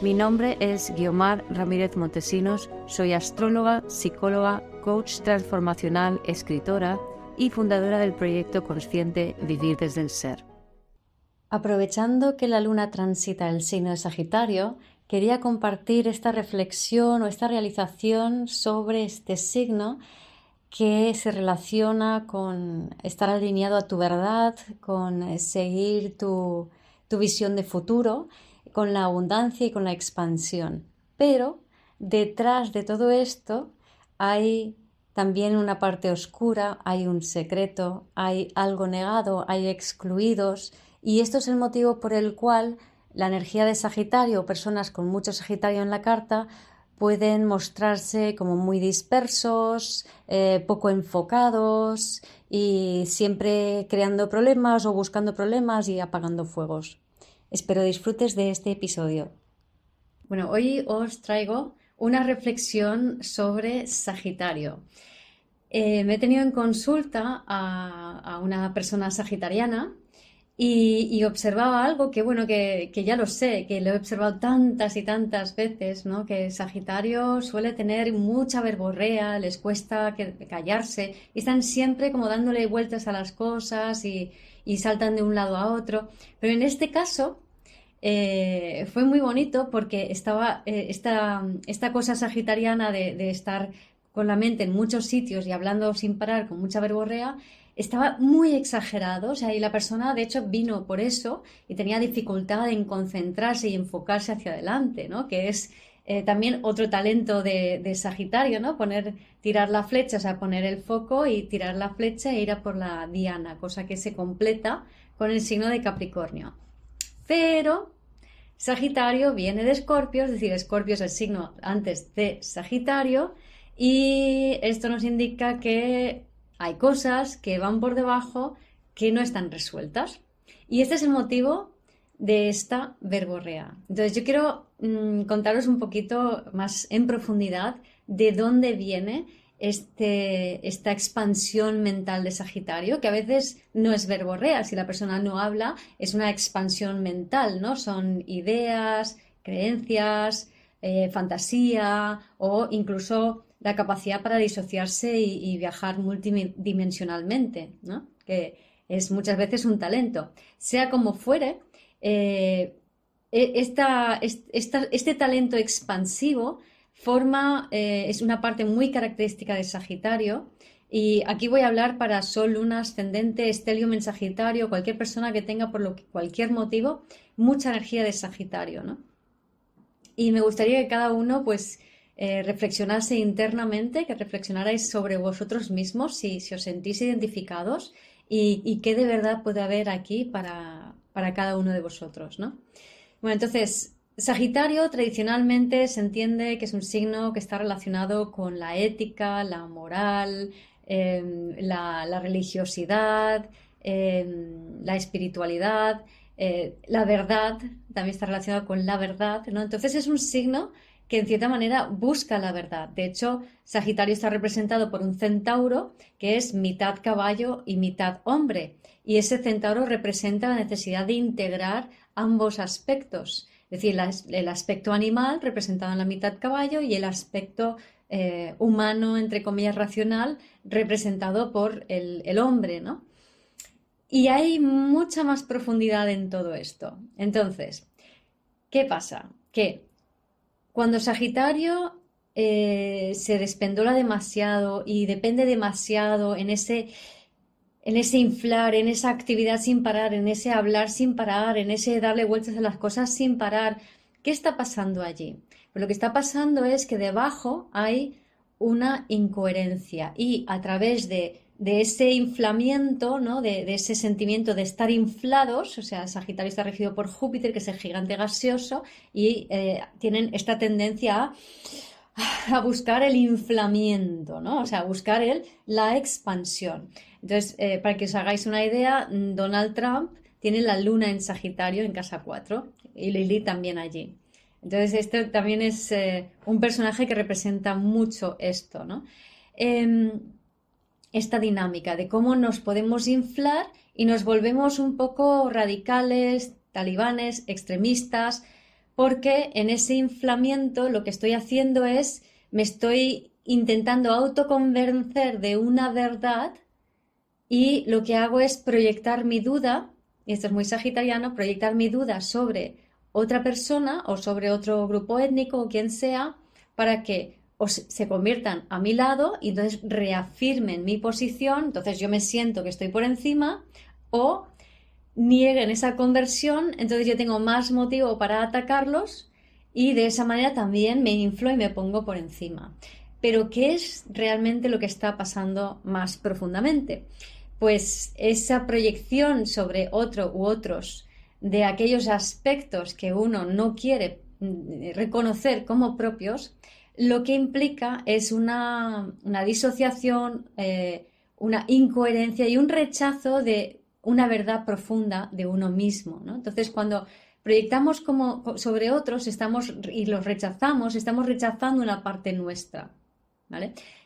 Mi nombre es Guiomar Ramírez Montesinos, soy astróloga, psicóloga, coach transformacional, escritora y fundadora del proyecto consciente Vivir desde el Ser. Aprovechando que la luna transita el signo de Sagitario, quería compartir esta reflexión o esta realización sobre este signo que se relaciona con estar alineado a tu verdad, con seguir tu, tu visión de futuro con la abundancia y con la expansión. Pero detrás de todo esto hay también una parte oscura, hay un secreto, hay algo negado, hay excluidos y esto es el motivo por el cual la energía de Sagitario personas con mucho Sagitario en la carta pueden mostrarse como muy dispersos, eh, poco enfocados y siempre creando problemas o buscando problemas y apagando fuegos. Espero disfrutes de este episodio. Bueno, hoy os traigo una reflexión sobre Sagitario. Eh, me he tenido en consulta a, una persona sagitariana y, observaba algo que, bueno, que, ya lo sé, que lo he observado tantas y tantas veces, ¿no? Que Sagitario suele tener mucha verborrea, les cuesta callarse y están siempre como dándole vueltas a las cosas y, y saltan de un lado a otro. Pero en este caso eh, fue muy bonito porque estaba eh, esta, esta, cosa sagitariana de, estar con la mente en muchos sitios y hablando sin parar, con mucha verborrea, estaba muy exagerado. O sea, y la persona, de hecho, vino por eso y tenía dificultad en concentrarse y enfocarse hacia adelante, ¿no? Que es eh, también otro talento de, Sagitario, ¿no? Poner, tirar la flecha, o sea, poner el foco y tirar la flecha e ir a por la diana, cosa que se completa con el signo de Capricornio. Pero Sagitario viene de Escorpio, es decir, Escorpio es el signo antes de Sagitario, y esto nos indica que hay cosas que van por debajo que no están resueltas. Y este es el motivo de esta verborrea. Entonces yo quiero mm, contaros un poquito más en profundidad de dónde viene este, esta expansión mental de Sagitario, que a veces no es verborrea, si la persona no habla, es una expansión mental, ¿no? Son ideas, creencias, eh, fantasía o incluso la capacidad para disociarse y, viajar multidimensionalmente, ¿no? Que es muchas veces un talento. Sea como fuere, eh, e, este talento expansivo forma, eh, es una parte muy característica de Sagitario. Y aquí voy a hablar para Sol, Luna, Ascendente, Estelium en Sagitario, cualquier persona que tenga por lo que, cualquier motivo mucha energía de Sagitario, ¿no? Y me gustaría que cada uno, pues, eh, reflexionase internamente, que reflexionarais sobre vosotros mismos, si, os sentís identificados y, y, qué de verdad puede haber aquí para, para cada uno de vosotros, ¿no? Bueno, entonces, Sagitario tradicionalmente se entiende que es un signo que está relacionado con la ética, la moral, em, la, religiosidad, em, la espiritualidad, eh, la verdad, también está relacionado con la verdad, ¿no? Entonces es un signo que en cierta manera busca la verdad. De hecho, Sagitario está representado por un centauro que es mitad caballo y mitad hombre. Y ese centauro representa la necesidad de integrar ambos aspectos. Es decir, el aspecto animal representado en la mitad caballo y el aspecto eh, humano, entre comillas, racional, representado por el, hombre, ¿no? Y hay mucha más profundidad en todo esto. Entonces, ¿qué pasa? Que cuando Sagitario eh, se despendola demasiado y depende demasiado en ese en ese inflar, en esa actividad sin parar, en ese hablar sin parar, en ese darle vueltas a las cosas sin parar. ¿Qué está pasando allí? Pues lo que está pasando es que debajo hay una incoherencia y a través de de ese inflamiento, ¿no? De, ese sentimiento de estar inflados, o sea, Sagitario está regido por Júpiter, que es el gigante gaseoso, y eh, tienen esta tendencia a, buscar el inflamiento, ¿no? O sea, a buscar el, la expansión. Entonces, eh, para que os hagáis una idea, Donald Trump tiene la luna en Sagitario en casa 4 y Lili también allí. Entonces, este también es eh, un personaje que representa mucho esto, ¿no? Esta dinámica de cómo nos podemos inflar y nos volvemos un poco radicales, talibanes, extremistas, porque en ese inflamiento lo que estoy haciendo es, me estoy intentando autoconvencer de una verdad y lo que hago es proyectar mi duda, y esto es muy sagitariano, proyectar mi duda sobre otra persona o sobre otro grupo étnico o quien sea, para que o se conviertan a mi lado y entonces reafirmen mi posición, entonces yo me siento que estoy por encima, o nieguen esa conversión, entonces yo tengo más motivo para atacarlos y de esa manera también me inflo y me pongo por encima. Pero ¿qué es realmente lo que está pasando más profundamente? Pues esa proyección sobre otro u otros de aquellos aspectos que uno no quiere mm, reconocer como propios, lo que implica es una, disociación, eh, una incoherencia y un rechazo de una verdad profunda de uno mismo. Entonces, cuando proyectamos como sobre otros estamos, y los rechazamos, estamos rechazando una parte nuestra.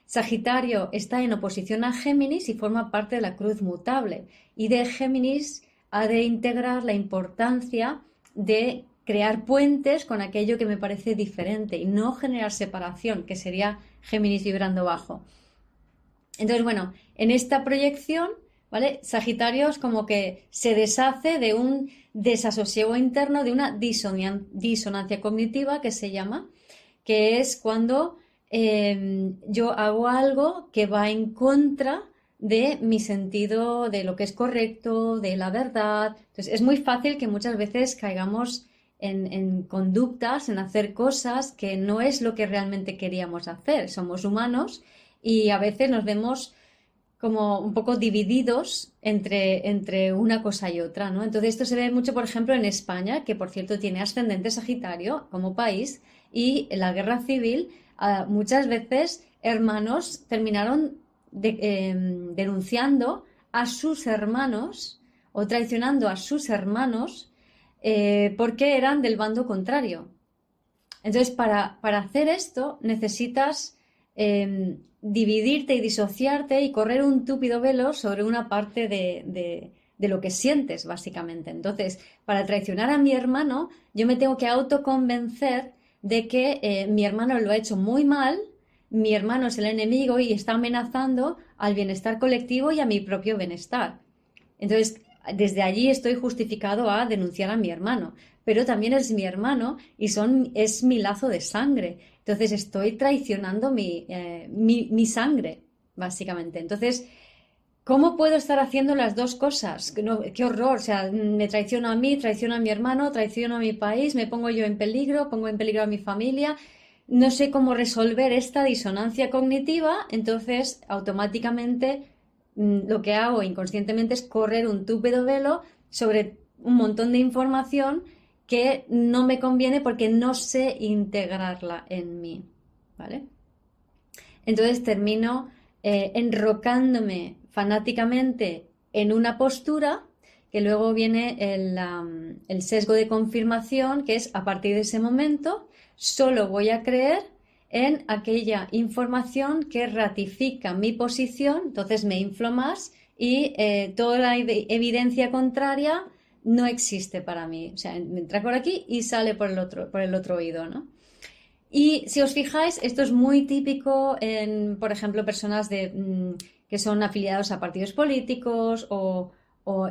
Sagitario está en oposición a Géminis y forma parte de la cruz mutable. Y de Géminis ha de integrar la importancia de crear puentes con aquello que me parece diferente y no generar separación, que sería Géminis vibrando bajo. Entonces, bueno, en esta proyección, ¿vale? Sagitario es como que se deshace de un desasosiego interno, de una disonancia cognitiva que se llama, que es cuando em, yo hago algo que va en contra de mi sentido de lo que es correcto, de la verdad. Entonces, es muy fácil que muchas veces caigamos en, conductas, en hacer cosas que no es lo que realmente queríamos hacer. Somos humanos y a veces nos vemos como un poco divididos entre, entre una cosa y otra, ¿no? Entonces esto se ve mucho, por ejemplo, en España, que por cierto tiene ascendente Sagitario como país, y en la guerra civil ah, muchas veces hermanos terminaron em, denunciando a sus hermanos o traicionando a sus hermanos eh, porque eran del bando contrario. Entonces, para, hacer esto necesitas em, dividirte y disociarte y correr un túpido velo sobre una parte de, lo que sientes, básicamente. Entonces, para traicionar a mi hermano, yo me tengo que autoconvencer de que eh, mi hermano lo ha hecho muy mal, mi hermano es el enemigo y está amenazando al bienestar colectivo y a mi propio bienestar. Entonces, desde allí estoy justificado a denunciar a mi hermano, pero también es mi hermano y son, es mi lazo de sangre. Entonces estoy traicionando mi, eh, mi, sangre, básicamente. Entonces, ¿cómo puedo estar haciendo las dos cosas? qué horror, o sea, me traiciono a mí, traiciono a mi hermano, traiciono a mi país, me pongo yo en peligro, pongo en peligro a mi familia. No sé cómo resolver esta disonancia cognitiva, entonces automáticamente lo que hago inconscientemente es correr un túpido velo sobre un montón de información que no me conviene porque no sé integrarla en mí, ¿vale? Entonces termino eh, enrocándome fanáticamente en una postura que luego viene el, el sesgo de confirmación, que es a partir de ese momento solo voy a creer en aquella información que ratifica mi posición, entonces me inflo más y eh, toda la evidencia contraria no existe para mí. O sea, entra por aquí y sale por el otro, por el otro oído, ¿no? Y si os fijáis, esto es muy típico en, por ejemplo, personas de, mm, que son afiliados a partidos políticos o,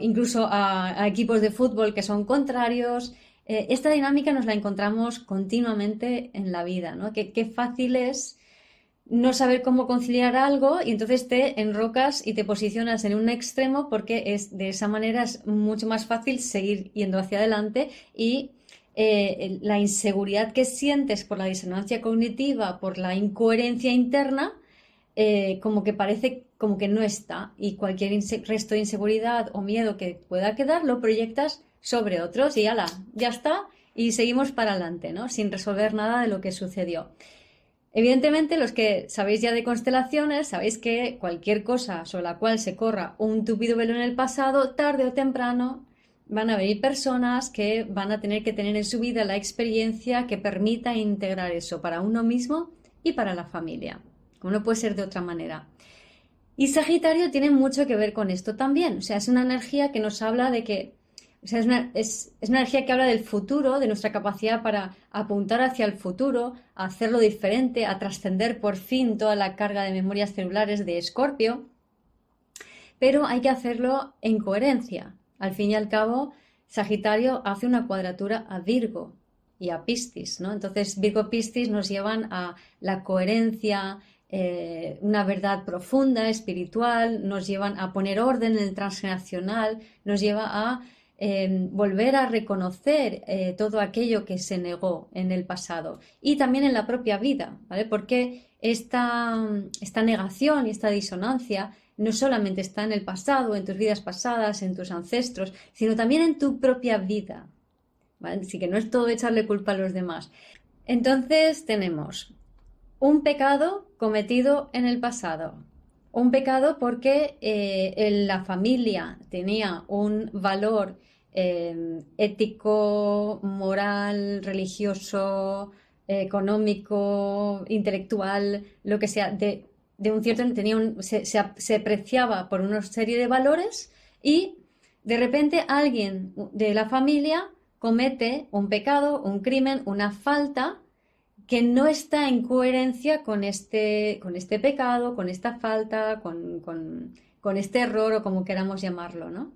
incluso a, equipos de fútbol que son contrarios. Eh, esta dinámica nos la encontramos continuamente en la vida, ¿no? Qué, fácil es no saber cómo conciliar algo y entonces te enrocas y te posicionas en un extremo porque es de esa manera es mucho más fácil seguir yendo hacia adelante y eh, la inseguridad que sientes por la disonancia cognitiva, por la incoherencia interna, eh, como que parece como que no está y cualquier resto de inseguridad o miedo que pueda quedar lo proyectas sobre otros y ala, ya está y seguimos para adelante, ¿no? Sin resolver nada de lo que sucedió. Evidentemente, los que sabéis ya de constelaciones, sabéis que cualquier cosa sobre la cual se corra un tupido velo en el pasado, tarde o temprano van a venir personas que van a tener que tener en su vida la experiencia que permita integrar eso para uno mismo y para la familia, como no puede ser de otra manera. Y Sagitario tiene mucho que ver con esto también, o sea, es una energía que nos habla de que, es una, es, una energía que habla del futuro, de nuestra capacidad para apuntar hacia el futuro, a hacerlo diferente, a trascender por fin toda la carga de memorias celulares de Escorpio, pero hay que hacerlo en coherencia. Al fin y al cabo, Sagitario hace una cuadratura a Virgo y a Piscis, ¿no? Entonces, Virgo-Piscis nos llevan a la coherencia, eh, una verdad profunda, espiritual, nos llevan a poner orden en el transgeneracional, nos lleva a em, volver a reconocer eh, todo aquello que se negó en el pasado y también en la propia vida, ¿vale? Porque esta, esta negación y esta disonancia no solamente está en el pasado, en tus vidas pasadas, en tus ancestros, sino también en tu propia vida. Así que no es todo echarle culpa a los demás. Entonces tenemos un pecado cometido en el pasado. Un pecado porque eh, la familia tenía un valor eh, ético, moral, religioso, económico, intelectual, lo que sea, de, un cierto tenía se, apreciaba por una serie de valores y de repente alguien de la familia comete un pecado, un crimen, una falta que no está en coherencia con este, con este pecado, con esta falta, con, este error o como queramos llamarlo, ¿no?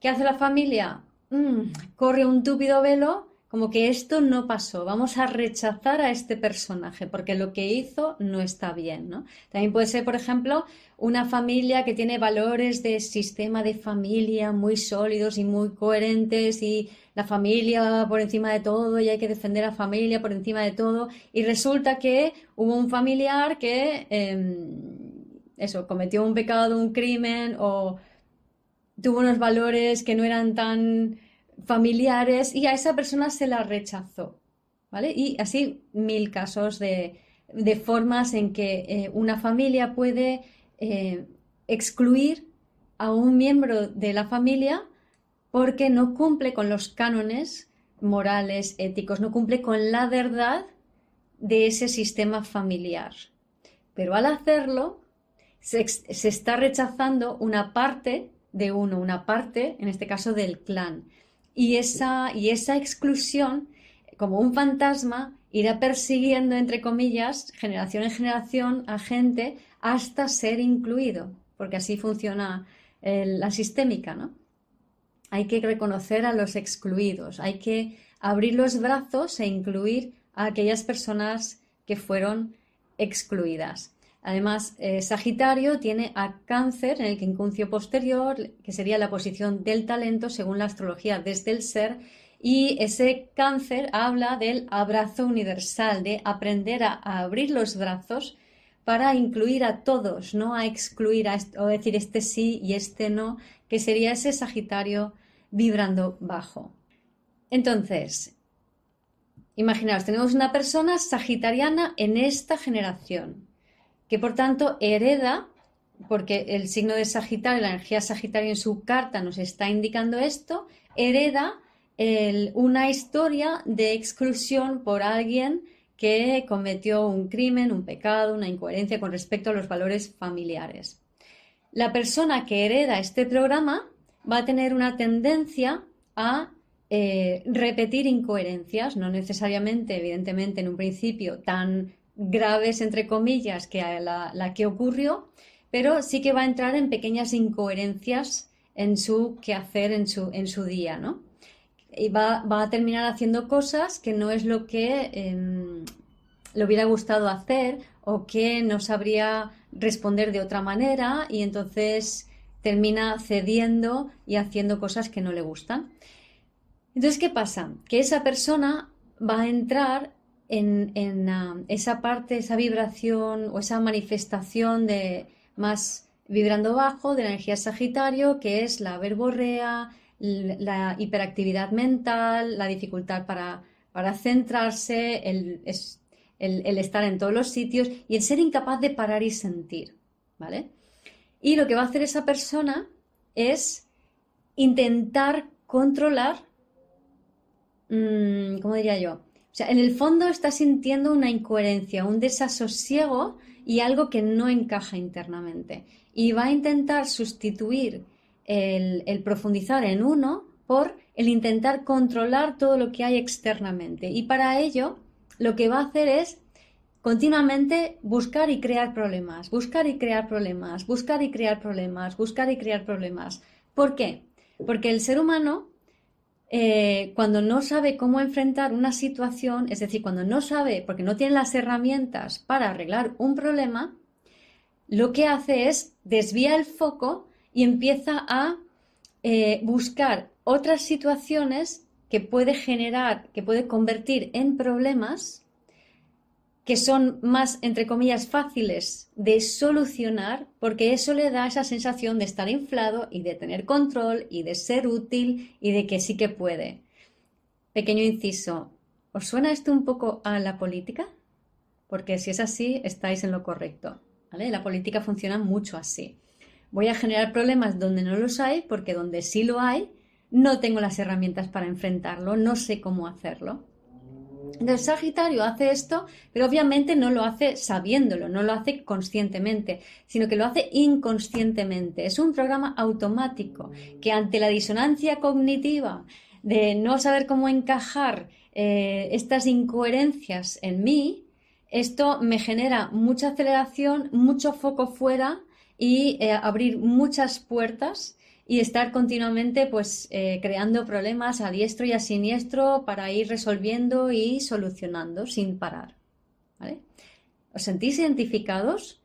¿Qué hace la familia? Mm, corre un túpido velo como que esto no pasó, vamos a rechazar a este personaje porque lo que hizo no está bien, ¿no? También puede ser, por ejemplo, una familia que tiene valores de sistema de familia muy sólidos y muy coherentes y la familia por encima de todo y hay que defender a la familia por encima de todo y resulta que hubo un familiar que em, eso cometió un pecado, un crimen o tuvo unos valores que no eran tan familiares y a esa persona se la rechazó. ¿Vale? Y así mil casos de, formas en que eh, una familia puede eh, excluir a un miembro de la familia porque no cumple con los cánones morales, éticos, no cumple con la verdad de ese sistema familiar. Pero al hacerlo, se, se, está rechazando una parte de uno, una parte, en este caso, del clan. Y esa, y esa exclusión, como un fantasma, irá persiguiendo, entre comillas, generación en generación a gente hasta ser incluido, porque así funciona la sistémica, ¿no? Hay que reconocer a los excluidos, hay que abrir los brazos e incluir a aquellas personas que fueron excluidas. Además, eh, Sagitario tiene a Cáncer en el quincuncio posterior, que sería la posición del talento según la astrología desde el ser, y ese Cáncer habla del abrazo universal, de aprender a, abrir los brazos para incluir a todos, no a excluir a o decir este sí y este no, que sería ese Sagitario vibrando bajo. Entonces, imaginaos, tenemos una persona sagitariana en esta generación que por tanto hereda, porque el signo de Sagitario, la energía Sagitario en su carta nos está indicando esto, hereda una historia de exclusión por alguien que cometió un crimen, un pecado, una incoherencia con respecto a los valores familiares. La persona que hereda este programa va a tener una tendencia a eh, repetir incoherencias, no necesariamente, evidentemente, en un principio tan graves, entre comillas, que la, la que ocurrió, pero sí que va a entrar en pequeñas incoherencias en su quehacer, en su, en su día, ¿no? Y va, a terminar haciendo cosas que no es lo que em, le hubiera gustado hacer o que no sabría responder de otra manera y entonces termina cediendo y haciendo cosas que no le gustan. Entonces, ¿qué pasa? Que esa persona va a entrar en, ah, esa parte, esa vibración o esa manifestación de más vibrando bajo de la energía Sagitario, que es la verborrea, la hiperactividad mental, la dificultad para, para centrarse, el, el, estar en todos los sitios y el ser incapaz de parar y sentir, ¿vale? Y lo que va a hacer esa persona es intentar controlar, mm, ¿cómo diría yo? En el fondo está sintiendo una incoherencia, un desasosiego y algo que no encaja internamente. Y va a intentar sustituir el, el profundizar en uno por el intentar controlar todo lo que hay externamente. Y para ello lo que va a hacer es continuamente buscar y crear problemas, buscar y crear problemas, buscar y crear problemas, buscar y crear problemas. ¿Por qué? Porque el ser humano, eh, cuando no sabe cómo enfrentar una situación, es decir, cuando no sabe, porque no tiene las herramientas para arreglar un problema, lo que hace es desvía el foco y empieza a eh, buscar otras situaciones que puede generar, que puede convertir en problemas que son más, entre comillas, fáciles de solucionar, porque eso le da esa sensación de estar inflado y de tener control y de ser útil y de que sí que puede. Pequeño inciso, ¿os suena esto un poco a la política? Porque si es así, estáis en lo correcto. La política funciona mucho así. Voy a generar problemas donde no los hay, porque donde sí lo hay, no tengo las herramientas para enfrentarlo, no sé cómo hacerlo. El Sagitario hace esto, pero obviamente no lo hace sabiéndolo, no lo hace conscientemente, sino que lo hace inconscientemente. Es un programa automático que ante la disonancia cognitiva de no saber cómo encajar eh, estas incoherencias en mí, esto me genera mucha aceleración, mucho foco fuera y eh, abrir muchas puertas y estar continuamente pues eh, creando problemas a diestro y a siniestro para ir resolviendo y solucionando sin parar. ¿Os sentís identificados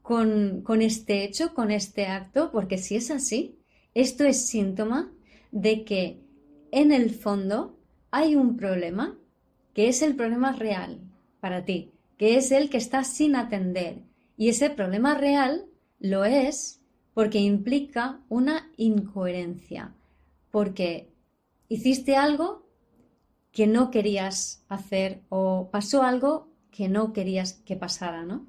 con, con este hecho, con este acto? Porque si es así, esto es síntoma de que en el fondo hay un problema que es el problema real para ti, que es el que está sin atender. Y ese problema real lo es porque implica una incoherencia, porque hiciste algo que no querías hacer o pasó algo que no querías que pasara, ¿no?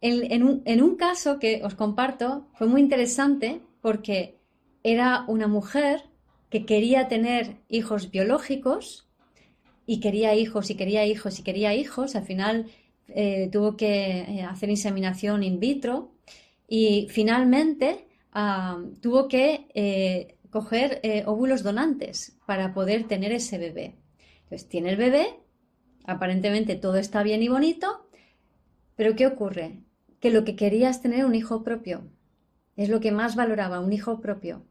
En, un, en un caso que os comparto fue muy interesante porque era una mujer que quería tener hijos biológicos y quería hijos y quería hijos y quería hijos. Al final eh, tuvo que eh, hacer inseminación in vitro y finalmente tuvo que eh, coger eh, óvulos donantes para poder tener ese bebé. Entonces tiene el bebé, aparentemente todo está bien y bonito, pero ¿qué ocurre? Que lo que quería es tener un hijo propio. Es lo que más valoraba, un hijo propio.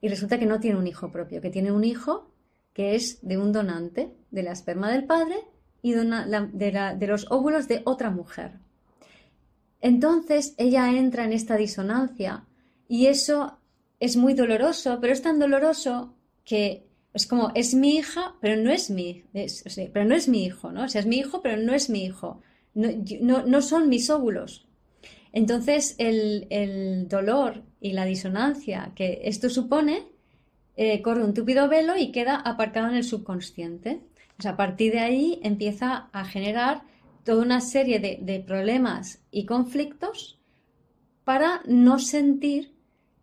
Y resulta que no tiene un hijo propio, que tiene un hijo que es de un donante, de la esperma del padre y de los óvulos de otra mujer. Entonces ella entra en esta disonancia y eso es muy doloroso, pero es tan doloroso que es como es mi hija, pero no es mi, pero no es mi hijo, ¿no? O sea, es mi hijo, pero no es mi hijo. No, son mis óvulos. Entonces el, dolor y la disonancia que esto supone eh, corre un túpido velo y queda aparcado en el subconsciente. a partir de ahí empieza a generar toda una serie de, problemas y conflictos para no sentir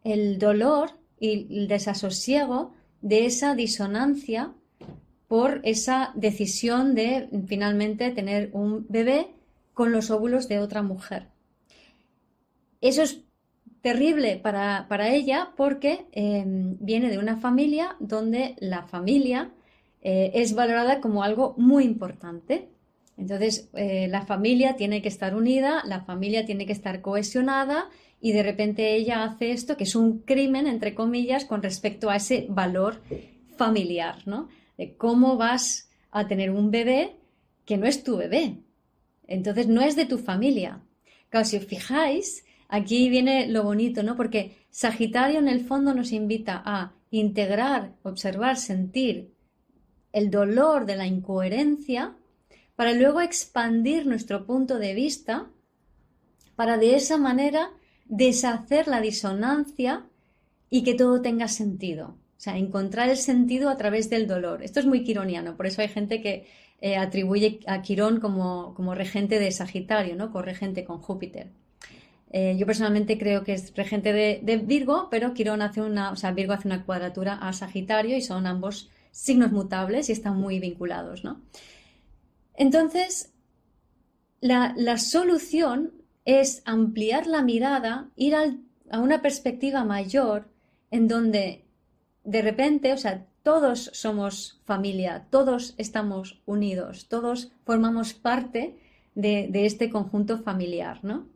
el dolor y el desasosiego de esa disonancia por esa decisión de finalmente tener un bebé con los óvulos de otra mujer. Eso es terrible para, ella porque em, viene de una familia donde la familia eh, es valorada como algo muy importante. Entonces, eh, la familia tiene que estar unida, la familia tiene que estar cohesionada y de repente ella hace esto, que es un crimen, entre comillas, con respecto a ese valor familiar, ¿no? De cómo vas a tener un bebé que no es tu bebé. Entonces, no es de tu familia. Claro, si os fijáis, aquí viene lo bonito, ¿no? Porque Sagitario en el fondo nos invita a integrar, observar, sentir el dolor de la incoherencia para luego expandir nuestro punto de vista, para de esa manera deshacer la disonancia y que todo tenga sentido. O sea, encontrar el sentido a través del dolor. Esto es muy quironiano, por eso hay gente que eh, atribuye a Quirón como, como, regente de Sagitario, ¿no? Corregente con Júpiter. Eh, yo personalmente creo que es regente de, Virgo, pero Quirón hace una, o sea, Virgo hace una cuadratura a Sagitario y son ambos signos mutables y están muy vinculados, ¿no? Entonces, la, solución es ampliar la mirada, ir a una perspectiva mayor en donde de repente, o sea, todos somos familia, todos estamos unidos, todos formamos parte de, de este conjunto familiar, ¿no?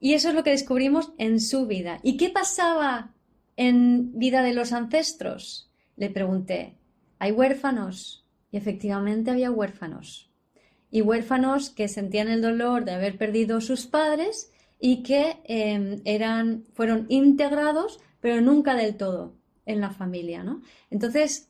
Y eso es lo que descubrimos en su vida. ¿Y qué pasaba en vida de los ancestros? Le pregunté, ¿hay huérfanos? Y efectivamente había huérfanos. Y huérfanos que sentían el dolor de haber perdido sus padres y que em, eran, fueron integrados, pero nunca del todo en la familia. ¿no? Entonces,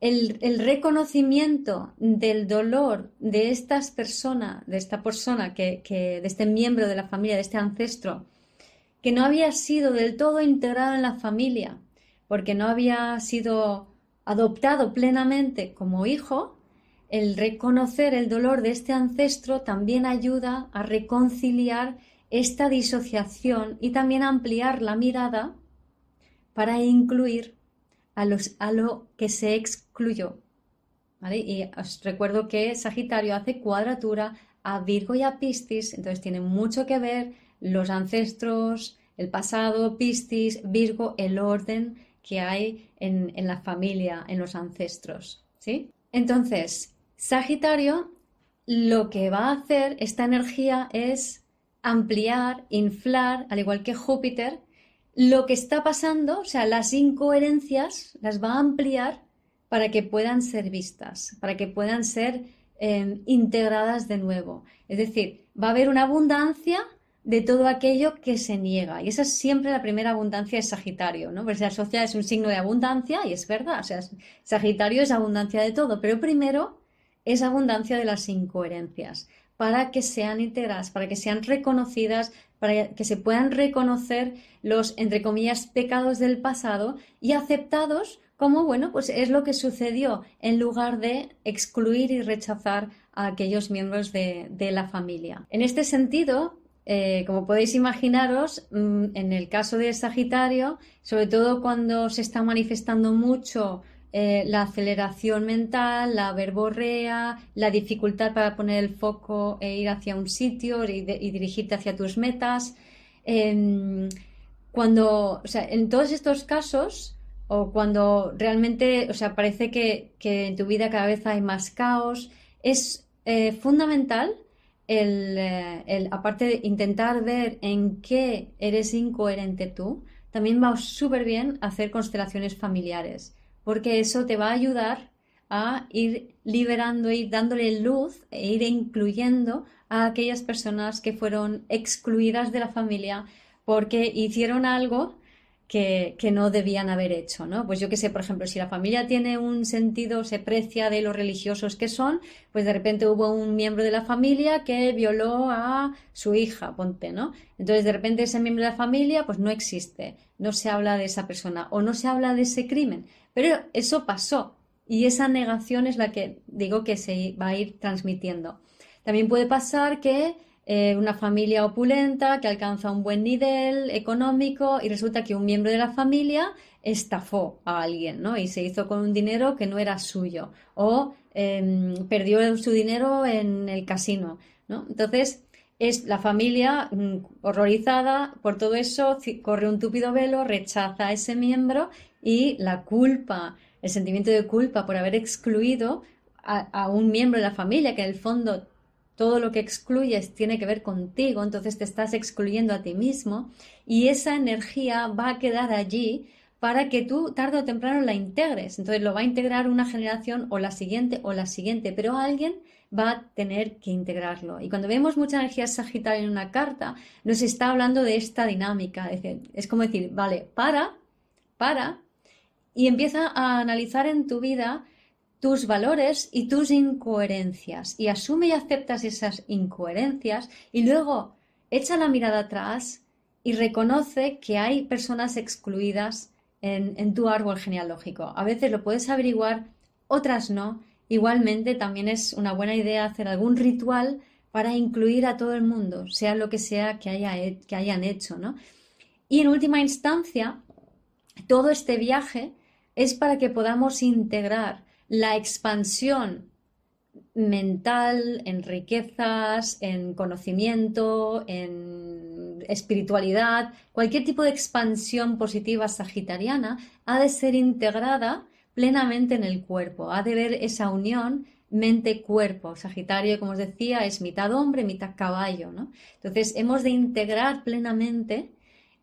el, reconocimiento del dolor de estas personas, de esta persona, que, de este miembro de la familia, de este ancestro, que no había sido del todo integrado en la familia, porque no había sido adoptado plenamente como hijo, el reconocer el dolor de este ancestro también ayuda a reconciliar esta disociación y también ampliar la mirada para incluir a, los, a lo que se excluyó. Y os recuerdo que Sagitario hace cuadratura a Virgo y a Piscis, entonces tiene mucho que ver los ancestros, el pasado, Piscis, Virgo, el orden que hay en, en la familia, en los ancestros. ¿sí? Entonces, Sagitario lo que va a hacer esta energía es ampliar, inflar, al igual que Júpiter, lo que está pasando, o sea, las incoherencias las va a ampliar para que puedan ser vistas, para que puedan ser em, integradas de nuevo. Es decir, va a haber una abundancia de todo aquello que se niega. Y esa es siempre la primera abundancia de Sagitario, ¿no? Porque se asocia, es un signo de abundancia y es verdad. O sea, Sagitario es abundancia de todo, pero primero es abundancia de las incoherencias para que sean integradas, para que sean reconocidas, para que se puedan reconocer los, entre comillas, pecados del pasado y aceptados como, bueno, pues es lo que sucedió en lugar de excluir y rechazar a aquellos miembros de, la familia. En este sentido, eh, como podéis imaginaros, mm, en el caso de Sagitario, sobre todo cuando se está manifestando mucho eh, la aceleración mental, la verborrea, la dificultad para poner el foco e ir hacia un sitio y, dirigirte hacia tus metas. Em, cuando, o sea, en todos estos casos, o cuando realmente, o sea, parece que, en tu vida cada vez hay más caos, es eh, fundamental el, eh, el, aparte de intentar ver en qué eres incoherente tú, también va súper bien hacer constelaciones familiares porque eso te va a ayudar a ir liberando, ir dándole luz e ir incluyendo a aquellas personas que fueron excluidas de la familia porque hicieron algo que, no debían haber hecho, ¿no? Pues yo que sé, por ejemplo, si la familia tiene un sentido, se precia de los religiosos que son, pues de repente hubo un miembro de la familia que violó a su hija, ponte, ¿no? Entonces de repente ese miembro de la familia pues no existe, no se habla de esa persona o no se habla de ese crimen, pero eso pasó y esa negación es la que digo que se va a ir transmitiendo. También puede pasar que eh, una familia opulenta que alcanza un buen nivel económico y resulta que un miembro de la familia estafó a alguien, ¿no? Y se hizo con un dinero que no era suyo o em, perdió su dinero en el casino, ¿no? Entonces, es la familia mm, horrorizada por todo eso, corre un túpido velo, rechaza a ese miembro y la culpa, el sentimiento de culpa por haber excluido a, un miembro de la familia, que en el fondo todo lo que excluyes tiene que ver contigo, entonces te estás excluyendo a ti mismo y esa energía va a quedar allí para que tú tarde o temprano la integres. Entonces lo va a integrar una generación o la siguiente o la siguiente, pero alguien va a tener que integrarlo. Y cuando vemos mucha energía sagitaria en una carta, nos está hablando de esta dinámica. Es, es como decir, vale, para, para, y empieza a analizar en tu vida tus valores y tus incoherencias y asume y aceptas esas incoherencias y luego echa la mirada atrás y reconoce que hay personas excluidas en, tu árbol genealógico. A veces lo puedes averiguar, otras no. Igualmente también es una buena idea hacer algún ritual para incluir a todo el mundo, sea lo que sea que, haya, que hayan hecho. ¿no? Y en última instancia, todo este viaje es para que podamos integrar la expansión mental, en riquezas, en conocimiento, en espiritualidad, cualquier tipo de expansión positiva sagitariana ha de ser integrada plenamente en el cuerpo, ha de ver esa unión mente-cuerpo. Sagitario, como os decía, es mitad hombre, mitad caballo, ¿no? Entonces, hemos de integrar plenamente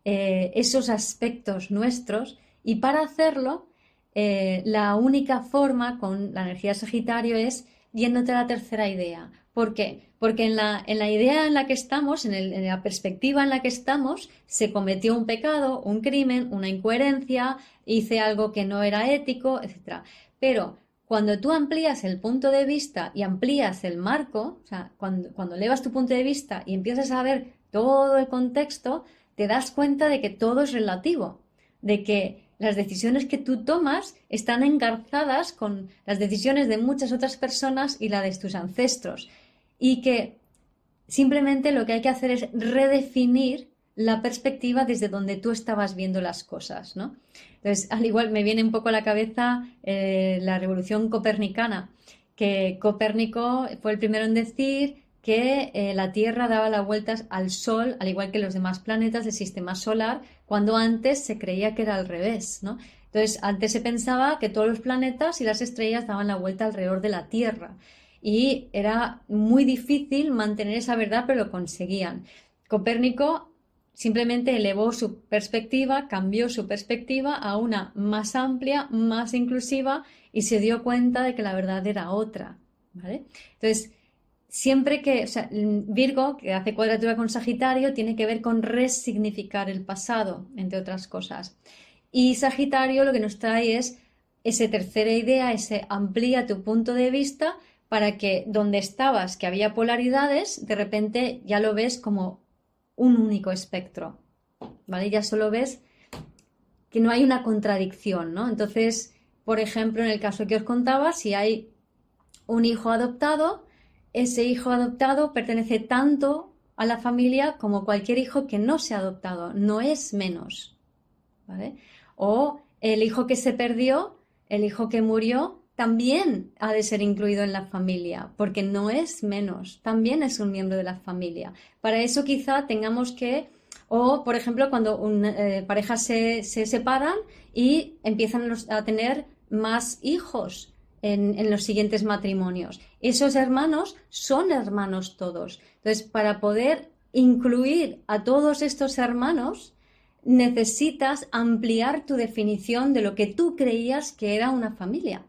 eh, esos aspectos nuestros y para hacerlo eh, la única forma con la energía Sagitario es yéndote a la tercera idea. ¿Por qué? Porque en la, en la idea en la que estamos, en, la perspectiva en la que estamos, se cometió un pecado, un crimen, una incoherencia, hice algo que no era ético, etc. Pero cuando tú amplías el punto de vista y amplías el marco, o sea, cuando, cuando elevas tu punto de vista y empiezas a ver todo el contexto, te das cuenta de que todo es relativo, de que las decisiones que tú tomas están engarzadas con las decisiones de muchas otras personas y la de tus ancestros. Y que simplemente lo que hay que hacer es redefinir la perspectiva desde donde tú estabas viendo las cosas, ¿no? Entonces, al igual me viene un poco a la cabeza eh, la revolución copernicana, que Copérnico fue el primero en decir que eh, la Tierra daba las vueltas al Sol, al igual que los demás planetas del sistema solar, cuando antes se creía que era al revés, ¿no? Entonces, antes se pensaba que todos los planetas y las estrellas daban la vuelta alrededor de la Tierra y era muy difícil mantener esa verdad, pero lo conseguían. Copérnico simplemente elevó su perspectiva, cambió su perspectiva a una más amplia, más inclusiva y se dio cuenta de que la verdad era otra, ¿vale? Entonces, siempre que, o sea, Virgo, que hace cuadratura con Sagitario, tiene que ver con resignificar el pasado, entre otras cosas. Y Sagitario lo que nos trae es esa tercera idea, ese amplía tu punto de vista para que donde estabas, que había polaridades, de repente ya lo ves como un único espectro, ¿vale? Ya solo ves que no hay una contradicción, ¿no? Entonces, por ejemplo, en el caso que os contaba, si hay un hijo adoptado, ese hijo adoptado pertenece tanto a la familia como cualquier hijo que no se ha adoptado, no es menos. O el hijo que se perdió, el hijo que murió, también ha de ser incluido en la familia, porque no es menos, también es un miembro de la familia. Para eso quizá tengamos que, o por ejemplo, cuando una eh, parejas se, se separan y empiezan a tener más hijos, en, los siguientes matrimonios. Esos hermanos son hermanos todos. Entonces, para poder incluir a todos estos hermanos, necesitas ampliar tu definición de lo que tú creías que era una familia.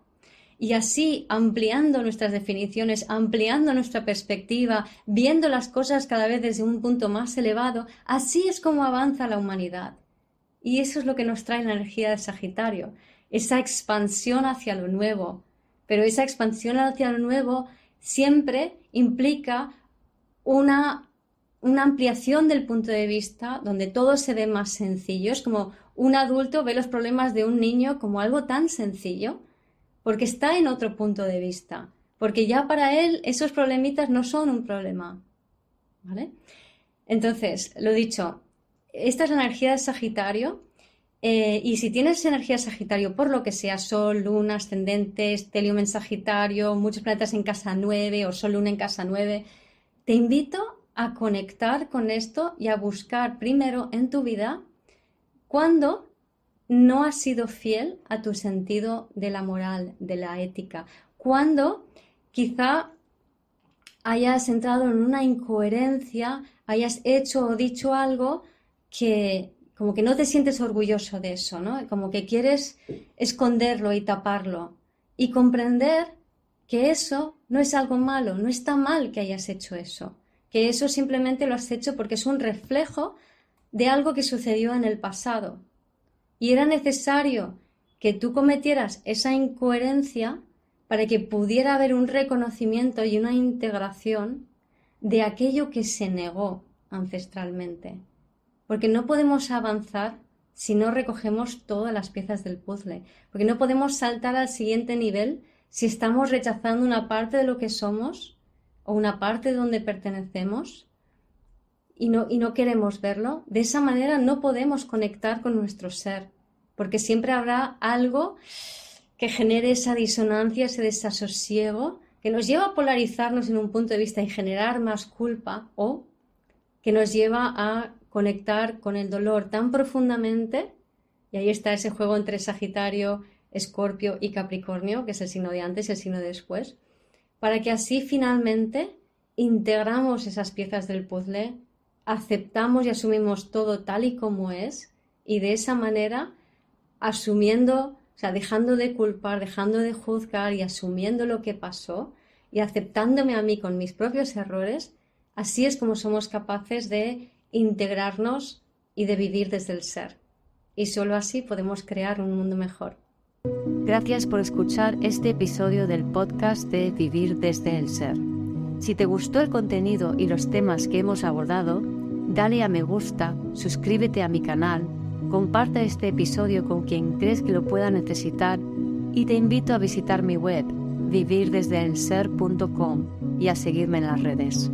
Y así, ampliando nuestras definiciones, ampliando nuestra perspectiva, viendo las cosas cada vez desde un punto más elevado, así es como avanza la humanidad. Y eso es lo que nos trae la energía de Sagitario, esa expansión hacia lo nuevo, pero esa expansión hacia lo nuevo siempre implica una, una ampliación del punto de vista donde todo se ve más sencillo. Es como un adulto ve los problemas de un niño como algo tan sencillo porque está en otro punto de vista, porque ya para él esos problemitas no son un problema. ¿Vale? Entonces, lo dicho, esta es la energía de Sagitario eh, y si tienes energía Sagitario, por lo que sea, Sol, Luna, ascendente, Stelium en Sagitario, muchos planetas en casa 9 o Sol, Luna en casa 9, te invito a conectar con esto y a buscar primero en tu vida cuando no has sido fiel a tu sentido de la moral, de la ética, cuando quizá hayas entrado en una incoherencia, hayas hecho o dicho algo que como que no te sientes orgulloso de eso, ¿no? Como que quieres esconderlo y taparlo y comprender que eso no es algo malo, no está mal que hayas hecho eso, que eso simplemente lo has hecho porque es un reflejo de algo que sucedió en el pasado. Y era necesario que tú cometieras esa incoherencia para que pudiera haber un reconocimiento y una integración de aquello que se negó ancestralmente. Porque no podemos avanzar si no recogemos todas las piezas del puzzle, porque no podemos saltar al siguiente nivel si estamos rechazando una parte de lo que somos o una parte de donde pertenecemos y no, y no queremos verlo. De esa manera no podemos conectar con nuestro ser, porque siempre habrá algo que genere esa disonancia, ese desasosiego, que nos lleva a polarizarnos en un punto de vista y generar más culpa o que nos lleva a conectar con el dolor tan profundamente, y ahí está ese juego entre Sagitario, Escorpio y Capricornio, que es el signo de antes y el signo de después, para que así finalmente integramos esas piezas del puzzle, aceptamos y asumimos todo tal y como es, y de esa manera, asumiendo o sea, dejando de culpar, dejando de juzgar y asumiendo lo que pasó y aceptándome a mí con mis propios errores, así es como somos capaces de integrarnos y de vivir desde el ser. Y solo así podemos crear un mundo mejor. Gracias por escuchar este episodio del podcast de Vivir desde el Ser. Si te gustó el contenido y los temas que hemos abordado, dale a me gusta, suscríbete a mi canal Comparte este episodio con quien crees que lo pueda necesitar y te invito a visitar mi web vivirdesdeelser.com y a seguirme en las redes.